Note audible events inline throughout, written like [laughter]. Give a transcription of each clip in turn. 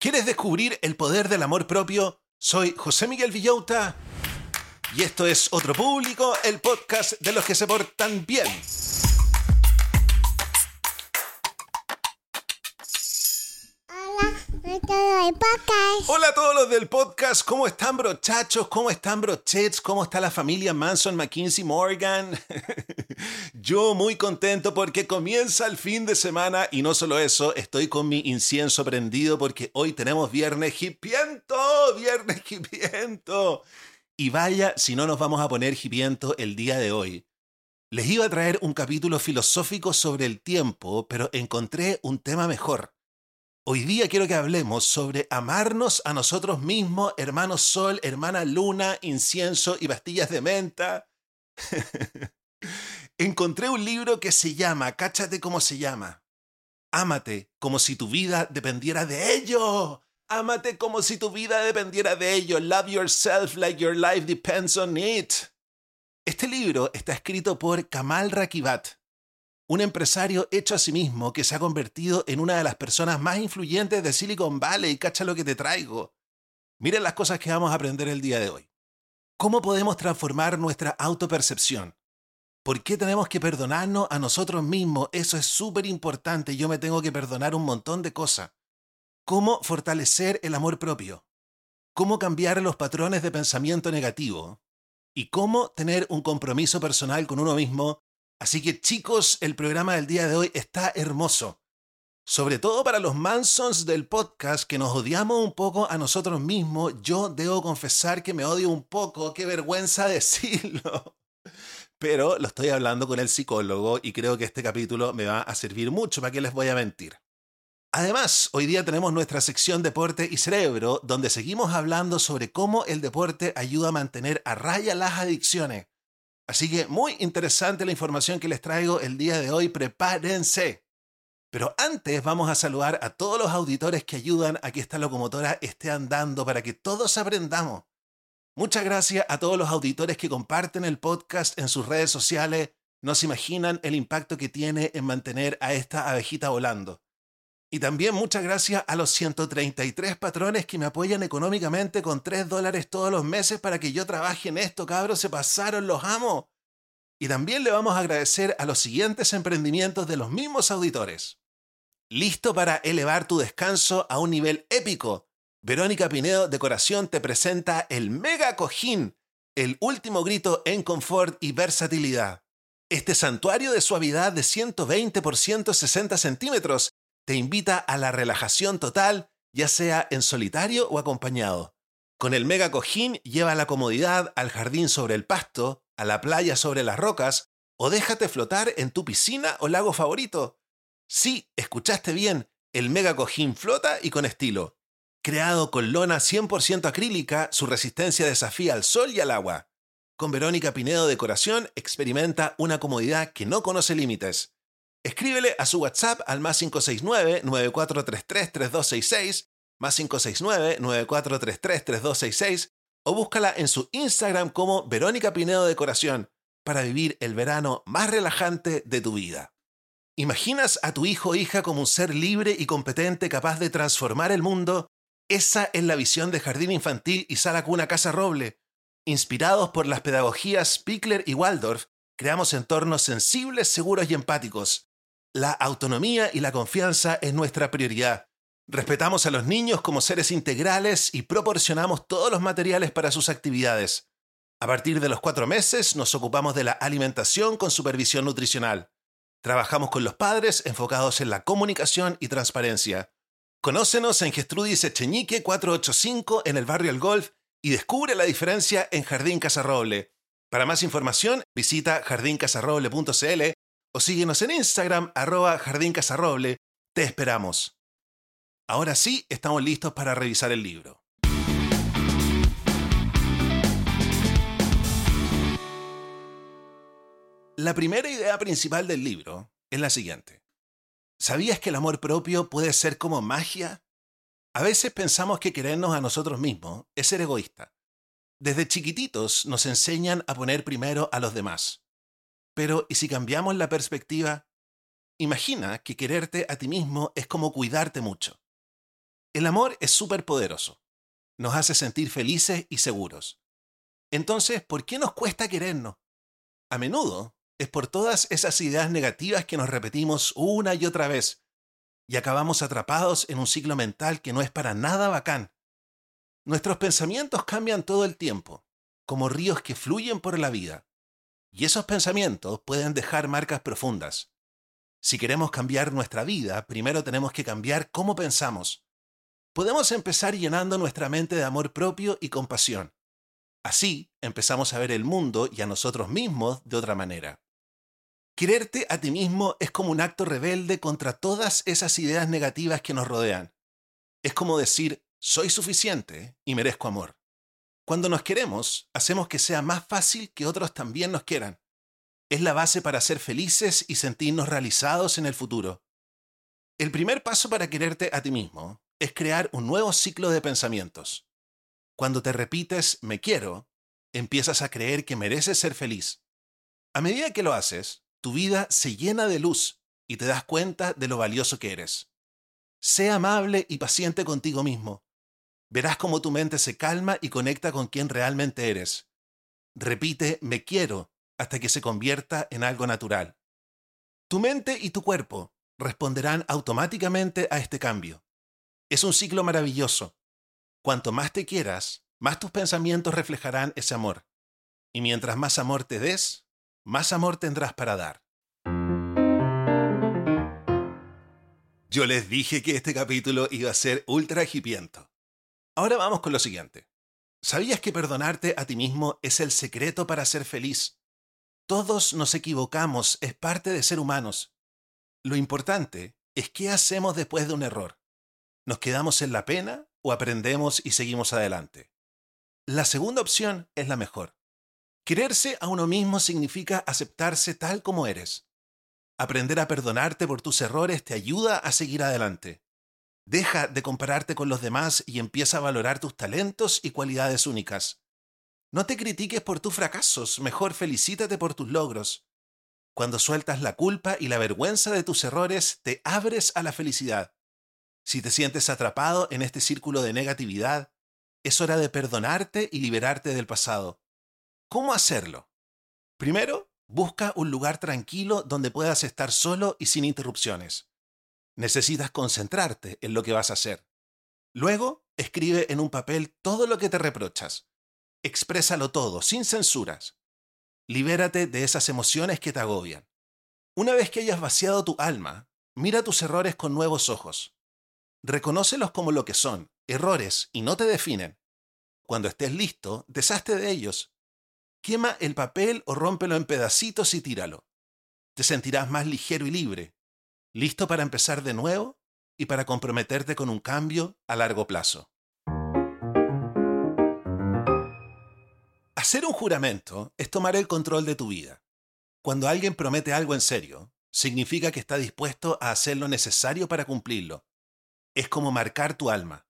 ¿Quieres descubrir el poder del amor propio? Soy José Miguel Villauta y esto es Otro Público, el podcast de los que se portan bien. Hola a todos los del podcast, ¿cómo están brochachos? ¿Cómo están brochets? ¿Cómo está la familia Manson, McKinsey, Morgan? [laughs] Yo muy contento porque comienza el fin de semana y no solo eso, estoy con mi incienso prendido porque hoy tenemos viernes hipiento, viernes hipiento. Y vaya si no nos vamos a poner hipiento el día de hoy. Les iba a traer un capítulo filosófico sobre el tiempo, pero encontré un tema mejor. Hoy día quiero que hablemos sobre amarnos a nosotros mismos, hermano sol, hermana luna, incienso y pastillas de menta. [laughs] Encontré un libro que se llama, cáchate cómo se llama. Ámate como si tu vida dependiera de ello. Ámate como si tu vida dependiera de ello. Love yourself like your life depends on it. Este libro está escrito por Kamal Rakibat, un empresario hecho a sí mismo que se ha convertido en una de las personas más influyentes de Silicon Valley. Cacha lo que te traigo. Miren las cosas que vamos a aprender el día de hoy. ¿Cómo podemos transformar nuestra autopercepción? ¿Por qué tenemos que perdonarnos a nosotros mismos? Eso es súper importante. Yo me tengo que perdonar un montón de cosas. ¿Cómo fortalecer el amor propio? ¿Cómo cambiar los patrones de pensamiento negativo? ¿Y cómo tener un compromiso personal con uno mismo Así que chicos, el programa del día de hoy está hermoso. Sobre todo para los Mansons del podcast que nos odiamos un poco a nosotros mismos, yo debo confesar que me odio un poco, qué vergüenza [laughs] decirlo. Pero lo estoy hablando con el psicólogo y creo que este capítulo me va a servir mucho, ¿para qué les voy a mentir? Además, hoy día tenemos nuestra sección Deporte y Cerebro, donde seguimos hablando sobre cómo el deporte ayuda a mantener a raya las adicciones. Así que muy interesante la información que les traigo el día de hoy, prepárense. Pero antes vamos a saludar a todos los auditores que ayudan a que esta locomotora esté andando para que todos aprendamos. Muchas gracias a todos los auditores que comparten el podcast en sus redes sociales. No se imaginan el impacto que tiene en mantener a esta abejita volando. Y también muchas gracias a los 133 patrones que me apoyan económicamente con 3 dólares todos los meses para que yo trabaje en esto, cabros, se pasaron, los amo. Y también le vamos a agradecer a los siguientes emprendimientos de los mismos auditores. ¿Listo para elevar tu descanso a un nivel épico? Verónica Pinedo Decoración te presenta el Mega Cojín, el último grito en confort y versatilidad. Este santuario de suavidad de 120 por 160 centímetros te invita a la relajación total, ya sea en solitario o acompañado. Con el mega cojín lleva la comodidad al jardín sobre el pasto, a la playa sobre las rocas, o déjate flotar en tu piscina o lago favorito. Sí, escuchaste bien, el mega cojín flota y con estilo. Creado con lona 100% acrílica, su resistencia desafía al sol y al agua. Con Verónica Pinedo Decoración experimenta una comodidad que no conoce límites. Escríbele a su WhatsApp al más 569-9433-3266, más 569-9433-3266, o búscala en su Instagram como Verónica Pinedo Decoración para vivir el verano más relajante de tu vida. ¿Imaginas a tu hijo o hija como un ser libre y competente capaz de transformar el mundo? Esa es la visión de Jardín Infantil y Sala Cuna Casa Roble. Inspirados por las pedagogías Pickler y Waldorf, creamos entornos sensibles, seguros y empáticos la autonomía y la confianza es nuestra prioridad. Respetamos a los niños como seres integrales y proporcionamos todos los materiales para sus actividades. A partir de los cuatro meses nos ocupamos de la alimentación con supervisión nutricional. Trabajamos con los padres enfocados en la comunicación y transparencia. Conócenos en Gestrudis Echeñique 485 en el barrio El Golf y descubre la diferencia en Jardín Casarroble. Para más información, visita jardincasarroble.cl o síguenos en Instagram, arroba Jardín. Te esperamos. Ahora sí, estamos listos para revisar el libro. La primera idea principal del libro es la siguiente. ¿Sabías que el amor propio puede ser como magia? A veces pensamos que querernos a nosotros mismos es ser egoísta. Desde chiquititos nos enseñan a poner primero a los demás. Pero, ¿y si cambiamos la perspectiva? Imagina que quererte a ti mismo es como cuidarte mucho. El amor es súper poderoso. Nos hace sentir felices y seguros. Entonces, ¿por qué nos cuesta querernos? A menudo es por todas esas ideas negativas que nos repetimos una y otra vez y acabamos atrapados en un ciclo mental que no es para nada bacán. Nuestros pensamientos cambian todo el tiempo, como ríos que fluyen por la vida. Y esos pensamientos pueden dejar marcas profundas. Si queremos cambiar nuestra vida, primero tenemos que cambiar cómo pensamos. Podemos empezar llenando nuestra mente de amor propio y compasión. Así empezamos a ver el mundo y a nosotros mismos de otra manera. Quererte a ti mismo es como un acto rebelde contra todas esas ideas negativas que nos rodean. Es como decir, soy suficiente y merezco amor. Cuando nos queremos, hacemos que sea más fácil que otros también nos quieran. Es la base para ser felices y sentirnos realizados en el futuro. El primer paso para quererte a ti mismo es crear un nuevo ciclo de pensamientos. Cuando te repites me quiero, empiezas a creer que mereces ser feliz. A medida que lo haces, tu vida se llena de luz y te das cuenta de lo valioso que eres. Sé amable y paciente contigo mismo. Verás cómo tu mente se calma y conecta con quien realmente eres. Repite me quiero hasta que se convierta en algo natural. Tu mente y tu cuerpo responderán automáticamente a este cambio. Es un ciclo maravilloso. Cuanto más te quieras, más tus pensamientos reflejarán ese amor. Y mientras más amor te des, más amor tendrás para dar. Yo les dije que este capítulo iba a ser ultra hipiento. Ahora vamos con lo siguiente. ¿Sabías que perdonarte a ti mismo es el secreto para ser feliz? Todos nos equivocamos, es parte de ser humanos. Lo importante es qué hacemos después de un error. ¿Nos quedamos en la pena o aprendemos y seguimos adelante? La segunda opción es la mejor. Quererse a uno mismo significa aceptarse tal como eres. Aprender a perdonarte por tus errores te ayuda a seguir adelante. Deja de compararte con los demás y empieza a valorar tus talentos y cualidades únicas. No te critiques por tus fracasos, mejor felicítate por tus logros. Cuando sueltas la culpa y la vergüenza de tus errores, te abres a la felicidad. Si te sientes atrapado en este círculo de negatividad, es hora de perdonarte y liberarte del pasado. ¿Cómo hacerlo? Primero, busca un lugar tranquilo donde puedas estar solo y sin interrupciones. Necesitas concentrarte en lo que vas a hacer. Luego, escribe en un papel todo lo que te reprochas. Exprésalo todo, sin censuras. Libérate de esas emociones que te agobian. Una vez que hayas vaciado tu alma, mira tus errores con nuevos ojos. Reconócelos como lo que son, errores, y no te definen. Cuando estés listo, deshazte de ellos Quema el papel o rómpelo en pedacitos y tíralo. Te sentirás más ligero y libre, listo para empezar de nuevo y para comprometerte con un cambio a largo plazo. Hacer un juramento es tomar el control de tu vida. Cuando alguien promete algo en serio, significa que está dispuesto a hacer lo necesario para cumplirlo. Es como marcar tu alma.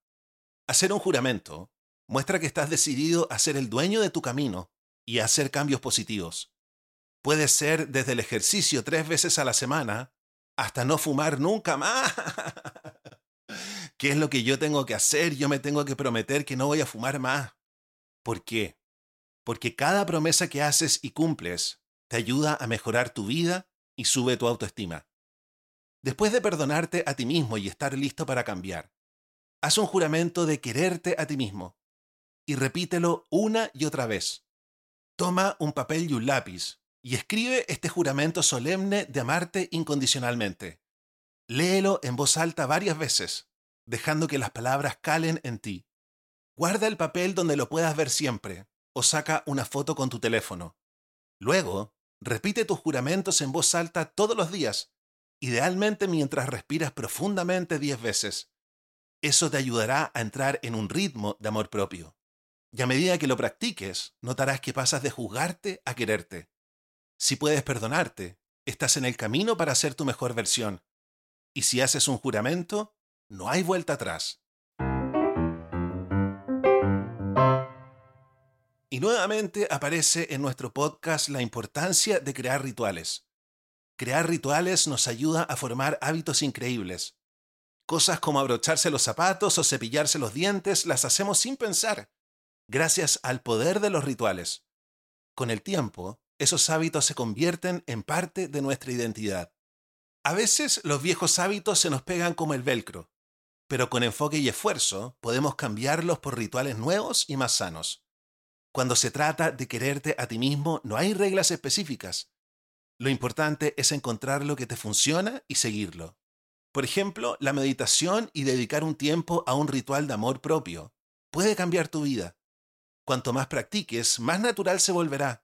Hacer un juramento muestra que estás decidido a ser el dueño de tu camino y hacer cambios positivos. Puede ser desde el ejercicio tres veces a la semana hasta no fumar nunca más. [laughs] ¿Qué es lo que yo tengo que hacer? Yo me tengo que prometer que no voy a fumar más. ¿Por qué? Porque cada promesa que haces y cumples te ayuda a mejorar tu vida y sube tu autoestima. Después de perdonarte a ti mismo y estar listo para cambiar, haz un juramento de quererte a ti mismo y repítelo una y otra vez. Toma un papel y un lápiz y escribe este juramento solemne de amarte incondicionalmente. Léelo en voz alta varias veces, dejando que las palabras calen en ti. Guarda el papel donde lo puedas ver siempre, o saca una foto con tu teléfono. Luego, repite tus juramentos en voz alta todos los días, idealmente mientras respiras profundamente diez veces. Eso te ayudará a entrar en un ritmo de amor propio. Y a medida que lo practiques, notarás que pasas de juzgarte a quererte. Si puedes perdonarte, estás en el camino para ser tu mejor versión. Y si haces un juramento, no hay vuelta atrás. Y nuevamente aparece en nuestro podcast la importancia de crear rituales. Crear rituales nos ayuda a formar hábitos increíbles. Cosas como abrocharse los zapatos o cepillarse los dientes las hacemos sin pensar, gracias al poder de los rituales. Con el tiempo, esos hábitos se convierten en parte de nuestra identidad. A veces los viejos hábitos se nos pegan como el velcro, pero con enfoque y esfuerzo podemos cambiarlos por rituales nuevos y más sanos. Cuando se trata de quererte a ti mismo, no hay reglas específicas. Lo importante es encontrar lo que te funciona y seguirlo. Por ejemplo, la meditación y dedicar un tiempo a un ritual de amor propio puede cambiar tu vida. Cuanto más practiques, más natural se volverá.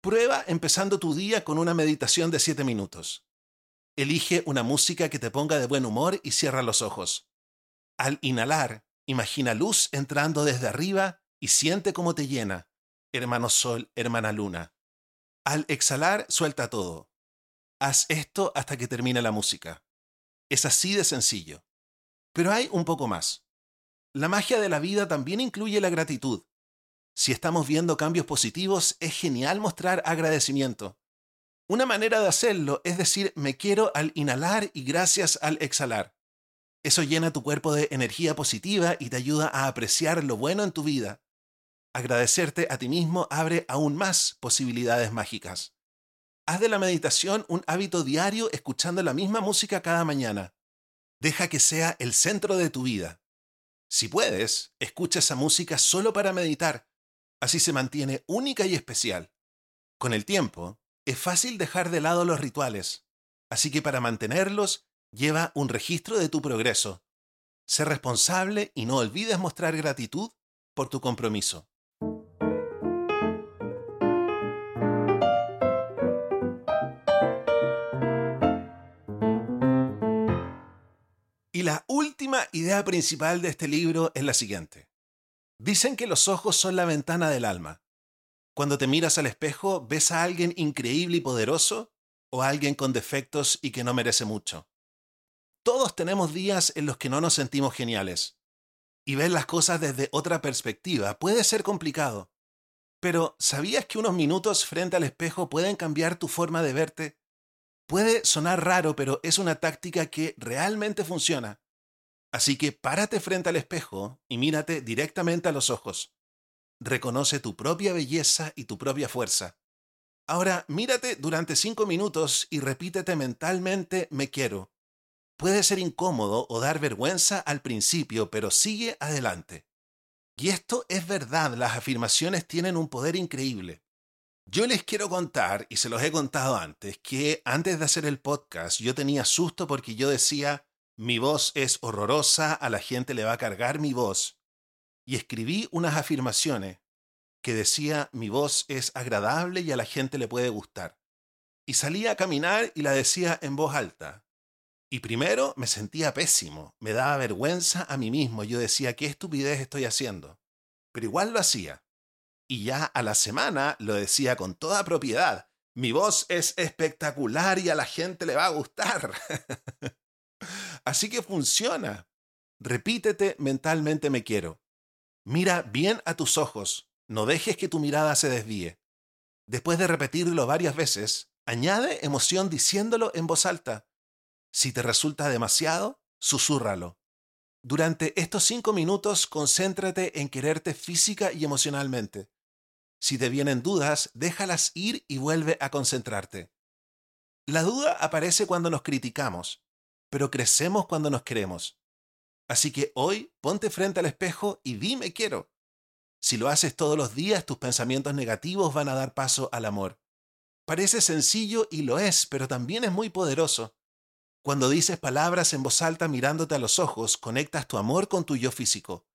Prueba empezando tu día con una meditación de 7 minutos. Elige una música que te ponga de buen humor y cierra los ojos. Al inhalar, imagina luz entrando desde arriba y siente cómo te llena, hermano sol, hermana luna. Al exhalar, suelta todo. Haz esto hasta que termine la música. Es así de sencillo. Pero hay un poco más. La magia de la vida también incluye la gratitud. Si estamos viendo cambios positivos, es genial mostrar agradecimiento. Una manera de hacerlo es decir me quiero al inhalar y gracias al exhalar. Eso llena tu cuerpo de energía positiva y te ayuda a apreciar lo bueno en tu vida. Agradecerte a ti mismo abre aún más posibilidades mágicas. Haz de la meditación un hábito diario escuchando la misma música cada mañana. Deja que sea el centro de tu vida. Si puedes, escucha esa música solo para meditar. Así se mantiene única y especial. Con el tiempo, es fácil dejar de lado los rituales, así que para mantenerlos, lleva un registro de tu progreso. Sé responsable y no olvides mostrar gratitud por tu compromiso. Y la última idea principal de este libro es la siguiente. Dicen que los ojos son la ventana del alma. Cuando te miras al espejo, ¿ves a alguien increíble y poderoso o a alguien con defectos y que no merece mucho? Todos tenemos días en los que no nos sentimos geniales. Y ver las cosas desde otra perspectiva puede ser complicado. Pero ¿sabías que unos minutos frente al espejo pueden cambiar tu forma de verte? Puede sonar raro, pero es una táctica que realmente funciona. Así que párate frente al espejo y mírate directamente a los ojos. Reconoce tu propia belleza y tu propia fuerza. Ahora mírate durante cinco minutos y repítete mentalmente me quiero. Puede ser incómodo o dar vergüenza al principio, pero sigue adelante. Y esto es verdad, las afirmaciones tienen un poder increíble. Yo les quiero contar, y se los he contado antes, que antes de hacer el podcast yo tenía susto porque yo decía, mi voz es horrorosa, a la gente le va a cargar mi voz y escribí unas afirmaciones que decía mi voz es agradable y a la gente le puede gustar. Y salía a caminar y la decía en voz alta. Y primero me sentía pésimo, me daba vergüenza a mí mismo, yo decía, ¿qué estupidez estoy haciendo? Pero igual lo hacía. Y ya a la semana lo decía con toda propiedad, mi voz es espectacular y a la gente le va a gustar. [laughs] Así que funciona. Repítete mentalmente me quiero. Mira bien a tus ojos, no dejes que tu mirada se desvíe. Después de repetirlo varias veces, añade emoción diciéndolo en voz alta. Si te resulta demasiado, susúrralo. Durante estos cinco minutos, concéntrate en quererte física y emocionalmente. Si te vienen dudas, déjalas ir y vuelve a concentrarte. La duda aparece cuando nos criticamos, pero crecemos cuando nos queremos. Así que hoy ponte frente al espejo y dime quiero. Si lo haces todos los días, tus pensamientos negativos van a dar paso al amor. Parece sencillo y lo es, pero también es muy poderoso. Cuando dices palabras en voz alta mirándote a los ojos, conectas tu amor con tu yo físico.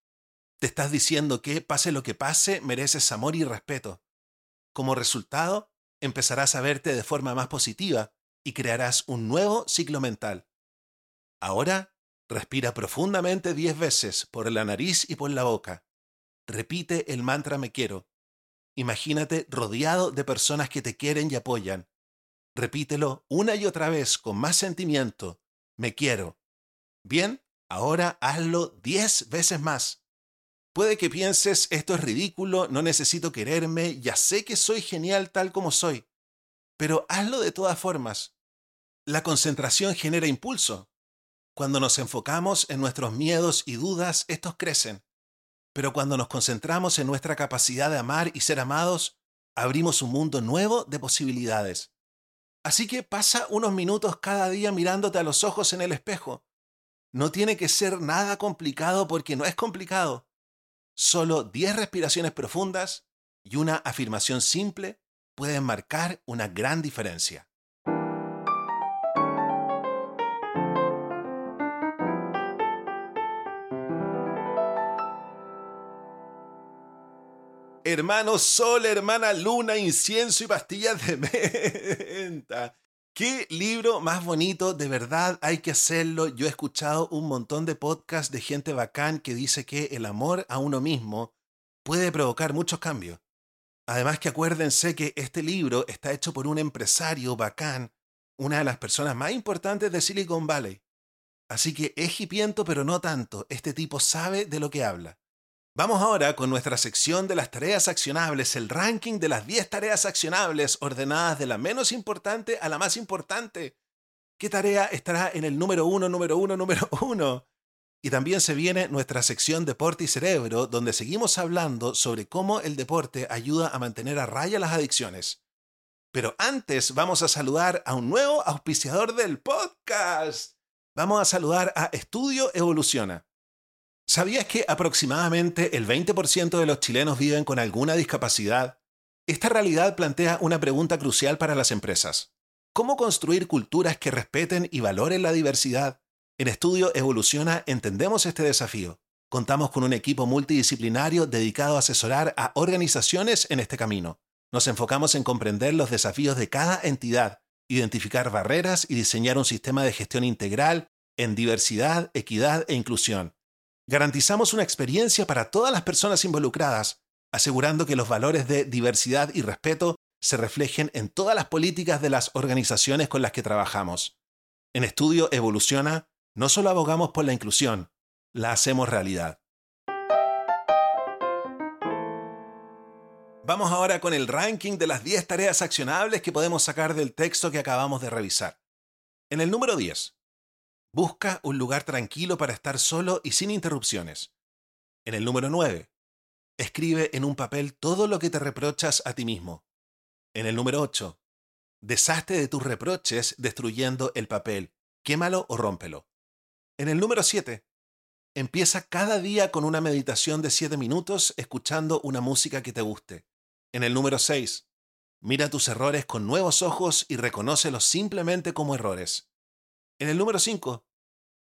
Te estás diciendo que, pase lo que pase, mereces amor y respeto. Como resultado, empezarás a verte de forma más positiva y crearás un nuevo ciclo mental. Ahora Respira profundamente diez veces por la nariz y por la boca. Repite el mantra me quiero. Imagínate rodeado de personas que te quieren y apoyan. Repítelo una y otra vez con más sentimiento. Me quiero. Bien, ahora hazlo diez veces más. Puede que pienses, esto es ridículo, no necesito quererme, ya sé que soy genial tal como soy. Pero hazlo de todas formas. La concentración genera impulso Cuando nos enfocamos en nuestros miedos y dudas, estos crecen. Pero cuando nos concentramos en nuestra capacidad de amar y ser amados, abrimos un mundo nuevo de posibilidades. Así que pasa unos minutos cada día mirándote a los ojos en el espejo. No tiene que ser nada complicado porque no es complicado. Solo 10 respiraciones profundas y una afirmación simple pueden marcar una gran diferencia. Hermano Sol, hermana Luna, incienso y pastillas de [laughs] menta. Qué libro más bonito, de verdad hay que hacerlo. Yo he escuchado un montón de podcasts de gente bacán que dice que el amor a uno mismo puede provocar muchos cambios. Además que acuérdense que este libro está hecho por un empresario bacán, una de las personas más importantes de Silicon Valley. Así que es hipiento, pero no tanto. Este tipo sabe de lo que habla. Vamos ahora con nuestra sección de las tareas accionables, el ranking de las 10 tareas accionables ordenadas de la menos importante a la más importante. ¿Qué tarea estará en el número 1, número 1, número 1? Y también se viene nuestra sección Deporte y Cerebro, donde seguimos hablando sobre cómo el deporte ayuda a mantener a raya las adicciones. Pero antes vamos a saludar a un nuevo auspiciador del podcast. Vamos a saludar a Estudio Evoluciona. ¿Sabías que aproximadamente el 20% de los chilenos viven con alguna discapacidad? Esta realidad plantea una pregunta crucial para las empresas. ¿Cómo construir culturas que respeten y valoren la diversidad? En Estudio Evoluciona entendemos este desafío. Contamos con un equipo multidisciplinario dedicado a asesorar a organizaciones en este camino. Nos enfocamos en comprender los desafíos de cada entidad, identificar barreras y diseñar un sistema de gestión integral en diversidad, equidad e inclusión Garantizamos una experiencia para todas las personas involucradas, asegurando que los valores de diversidad y respeto se reflejen en todas las políticas de las organizaciones con las que trabajamos. En Estudio Evoluciona, no solo abogamos por la inclusión, la hacemos realidad. Vamos ahora con el ranking de las 10 tareas accionables que podemos sacar del texto que acabamos de revisar. En el número 10, Busca un lugar tranquilo para estar solo y sin interrupciones. En el número 9. Escribe en un papel todo lo que te reprochas a ti mismo. En el número 8. Deshazte de tus reproches destruyendo el papel. Quémalo o rómpelo. En el número 7. Empieza cada día con una meditación de 7 minutos escuchando una música que te guste. En el número 6. Mira tus errores con nuevos ojos y reconócelos simplemente como errores. En el número 5,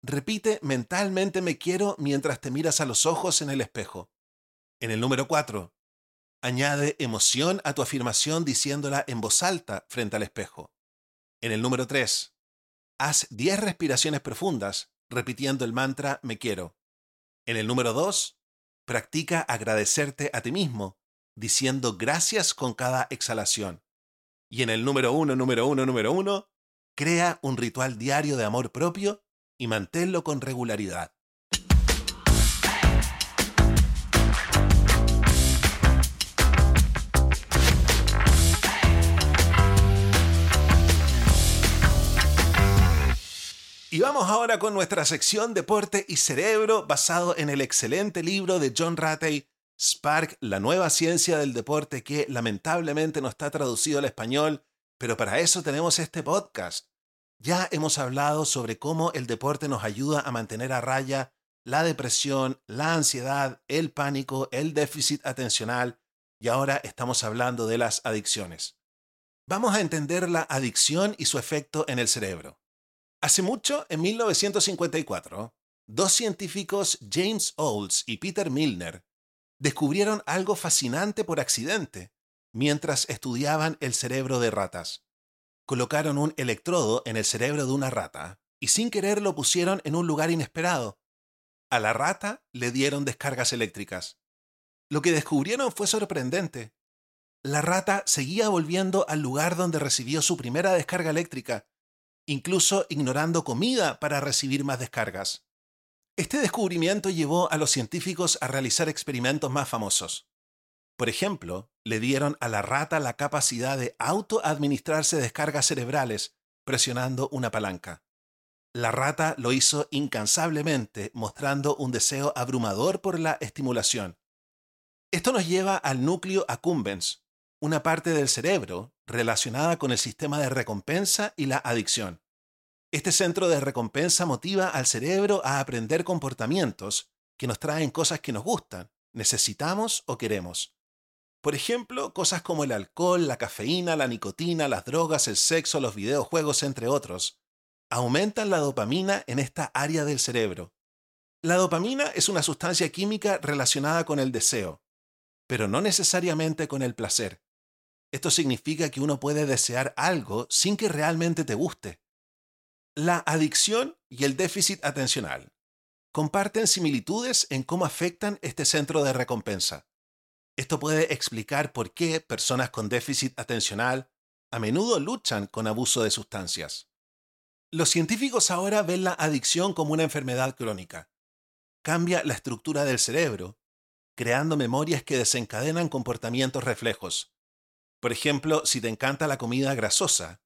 repite mentalmente me quiero mientras te miras a los ojos en el espejo. En el número 4, añade emoción a tu afirmación diciéndola en voz alta frente al espejo. En el número 3, haz 10 respiraciones profundas repitiendo el mantra me quiero. En el número 2, practica agradecerte a ti mismo diciendo gracias con cada exhalación. Y en el número 1, número 1, número 1, Crea un ritual diario de amor propio y manténlo con regularidad. Y vamos ahora con nuestra sección Deporte y Cerebro, basado en el excelente libro de John Ratey, Spark, la nueva ciencia del deporte, que lamentablemente no está traducido al español, pero para eso tenemos este podcast. Ya hemos hablado sobre cómo el deporte nos ayuda a mantener a raya la depresión, la ansiedad, el pánico, el déficit atencional y ahora estamos hablando de las adicciones. Vamos a entender la adicción y su efecto en el cerebro. Hace mucho, en 1954, dos científicos, James Olds y Peter Milner, descubrieron algo fascinante por accidente mientras estudiaban el cerebro de ratas. Colocaron un electrodo en el cerebro de una rata y sin querer lo pusieron en un lugar inesperado. A la rata le dieron descargas eléctricas. Lo que descubrieron fue sorprendente. La rata seguía volviendo al lugar donde recibió su primera descarga eléctrica, incluso ignorando comida para recibir más descargas. Este descubrimiento llevó a los científicos a realizar experimentos más famosos. Por ejemplo, le dieron a la rata la capacidad de autoadministrarse descargas cerebrales presionando una palanca. La rata lo hizo incansablemente, mostrando un deseo abrumador por la estimulación. Esto nos lleva al núcleo accumbens, una parte del cerebro relacionada con el sistema de recompensa y la adicción. Este centro de recompensa motiva al cerebro a aprender comportamientos que nos traen cosas que nos gustan, necesitamos o queremos. Por ejemplo, cosas como el alcohol, la cafeína, la nicotina, las drogas, el sexo, los videojuegos, entre otros, aumentan la dopamina en esta área del cerebro. La dopamina es una sustancia química relacionada con el deseo, pero no necesariamente con el placer. Esto significa que uno puede desear algo sin que realmente te guste. La adicción y el déficit atencional comparten similitudes en cómo afectan este centro de recompensa. Esto puede explicar por qué personas con déficit atencional a menudo luchan con abuso de sustancias. Los científicos ahora ven la adicción como una enfermedad crónica. Cambia la estructura del cerebro, creando memorias que desencadenan comportamientos reflejos. Por ejemplo, si te encanta la comida grasosa,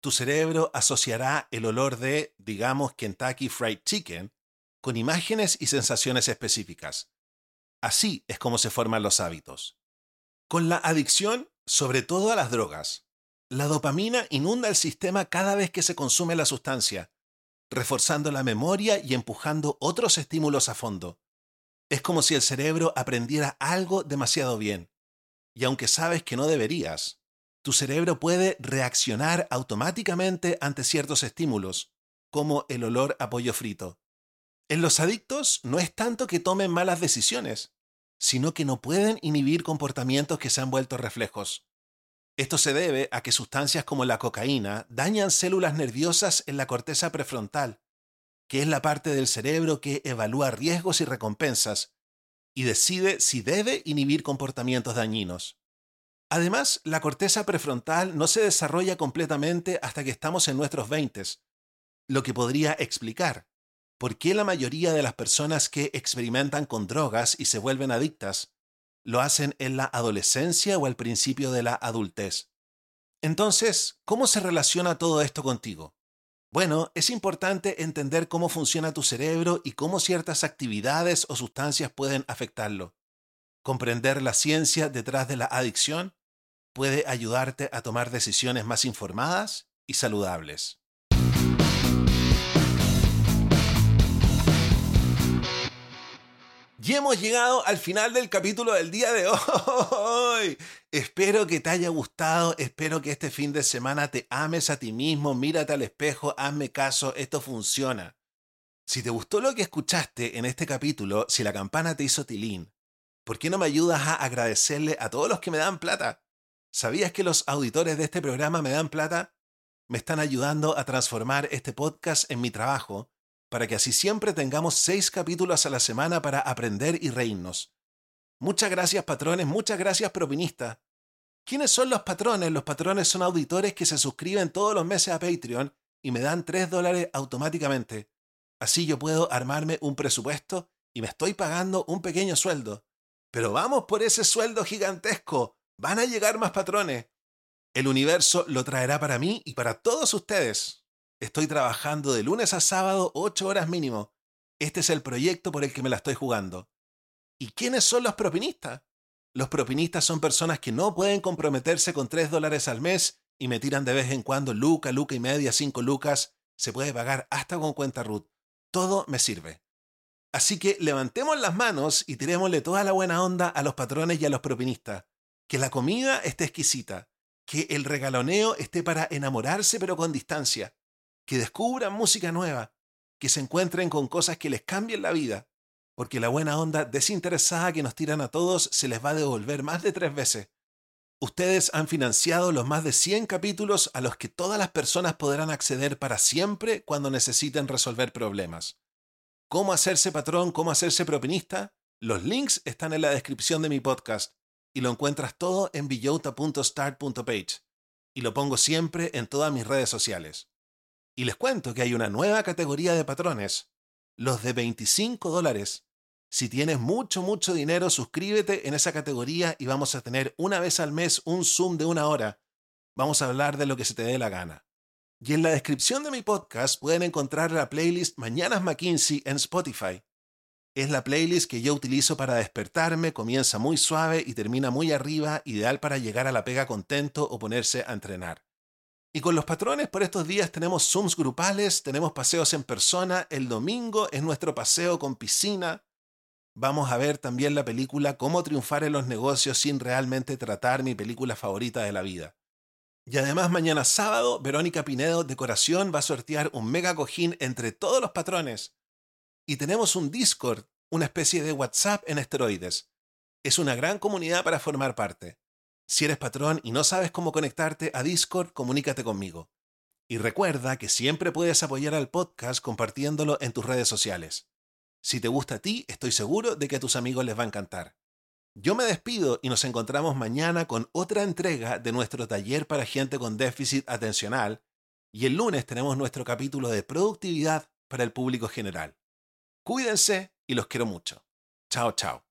tu cerebro asociará el olor de, digamos, Kentucky Fried Chicken con imágenes y sensaciones específicas. Así es como se forman los hábitos. Con la adicción, sobre todo a las drogas, la dopamina inunda el sistema cada vez que se consume la sustancia, reforzando la memoria y empujando otros estímulos a fondo. Es como si el cerebro aprendiera algo demasiado bien. Y aunque sabes que no deberías, tu cerebro puede reaccionar automáticamente ante ciertos estímulos, como el olor a pollo frito. En los adictos no es tanto que tomen malas decisiones, sino que no pueden inhibir comportamientos que se han vuelto reflejos. Esto se debe a que sustancias como la cocaína dañan células nerviosas en la corteza prefrontal, que es la parte del cerebro que evalúa riesgos y recompensas, y decide si debe inhibir comportamientos dañinos. Además, la corteza prefrontal no se desarrolla completamente hasta que estamos en nuestros 20, lo que podría explicar ¿por qué la mayoría de las personas que experimentan con drogas y se vuelven adictas lo hacen en la adolescencia o al principio de la adultez? Entonces, ¿cómo se relaciona todo esto contigo? Bueno, es importante entender cómo funciona tu cerebro y cómo ciertas actividades o sustancias pueden afectarlo. Comprender la ciencia detrás de la adicción puede ayudarte a tomar decisiones más informadas y saludables. Y hemos llegado al final del capítulo del día de [laughs] hoy. Espero que te haya gustado, espero que este fin de semana te ames a ti mismo, mírate al espejo, hazme caso, esto funciona. Si te gustó lo que escuchaste en este capítulo, si la campana te hizo tilín, ¿por qué no me ayudas a agradecerle a todos los que me dan plata? ¿Sabías que los auditores de este programa me dan plata? Me están ayudando a transformar este podcast en mi trabajo para que así siempre tengamos seis capítulos a la semana para aprender y reírnos. Muchas gracias patrones, muchas gracias propinistas. ¿Quiénes son los patrones? Los patrones son auditores que se suscriben todos los meses a Patreon y me dan 3 dólares automáticamente. Así yo puedo armarme un presupuesto y me estoy pagando un pequeño sueldo. Pero vamos por ese sueldo gigantesco. Van a llegar más patrones. El universo lo traerá para mí y para todos ustedes. Estoy trabajando de lunes a sábado ocho horas mínimo. Este es el proyecto por el que me la estoy jugando. ¿Y quiénes son los propinistas? Los propinistas son personas que no pueden comprometerse con tres dólares al mes y me tiran de vez en cuando luca, luca y media, cinco lucas. Se puede pagar hasta con cuenta RUT. Todo me sirve. Así que levantemos las manos y tirémosle toda la buena onda a los patrones y a los propinistas. Que la comida esté exquisita. Que el regaloneo esté para enamorarse pero con distancia que descubran música nueva, que se encuentren con cosas que les cambien la vida, porque la buena onda desinteresada que nos tiran a todos se les va a devolver más de tres veces. Ustedes han financiado los más de 100 capítulos a los que todas las personas podrán acceder para siempre cuando necesiten resolver problemas. ¿Cómo hacerse patrón? ¿Cómo hacerse propinista? Los links están en la descripción de mi podcast y lo encuentras todo en billota.start.page. Y lo pongo siempre en todas mis redes sociales. Y les cuento que hay una nueva categoría de patrones, los de 25 dólares. Si tienes mucho, mucho dinero, suscríbete en esa categoría y vamos a tener una vez al mes un Zoom de una hora. Vamos a hablar de lo que se te dé la gana. Y en la descripción de mi podcast pueden encontrar la playlist Mañanas McKinsey en Spotify. Es la playlist que yo utilizo para despertarme, comienza muy suave y termina muy arriba, ideal para llegar a la pega contento o ponerse a entrenar. Y con los patrones por estos días tenemos Zooms grupales, tenemos paseos en persona, el domingo es nuestro paseo con piscina. Vamos a ver también la película Cómo triunfar en los negocios sin realmente tratar mi película favorita de la vida. Y además mañana sábado, Verónica Pinedo Decoración va a sortear un mega cojín entre todos los patrones. Y tenemos un Discord, una especie de WhatsApp en esteroides. Es una gran comunidad para formar parte. Si eres patrón y no sabes cómo conectarte a Discord, comunícate conmigo. Y recuerda que siempre puedes apoyar al podcast compartiéndolo en tus redes sociales. Si te gusta a ti, estoy seguro de que a tus amigos les va a encantar. Yo me despido y nos encontramos mañana con otra entrega de nuestro taller para gente con déficit atencional y el lunes tenemos nuestro capítulo de productividad para el público general. Cuídense y los quiero mucho. Chao, chao.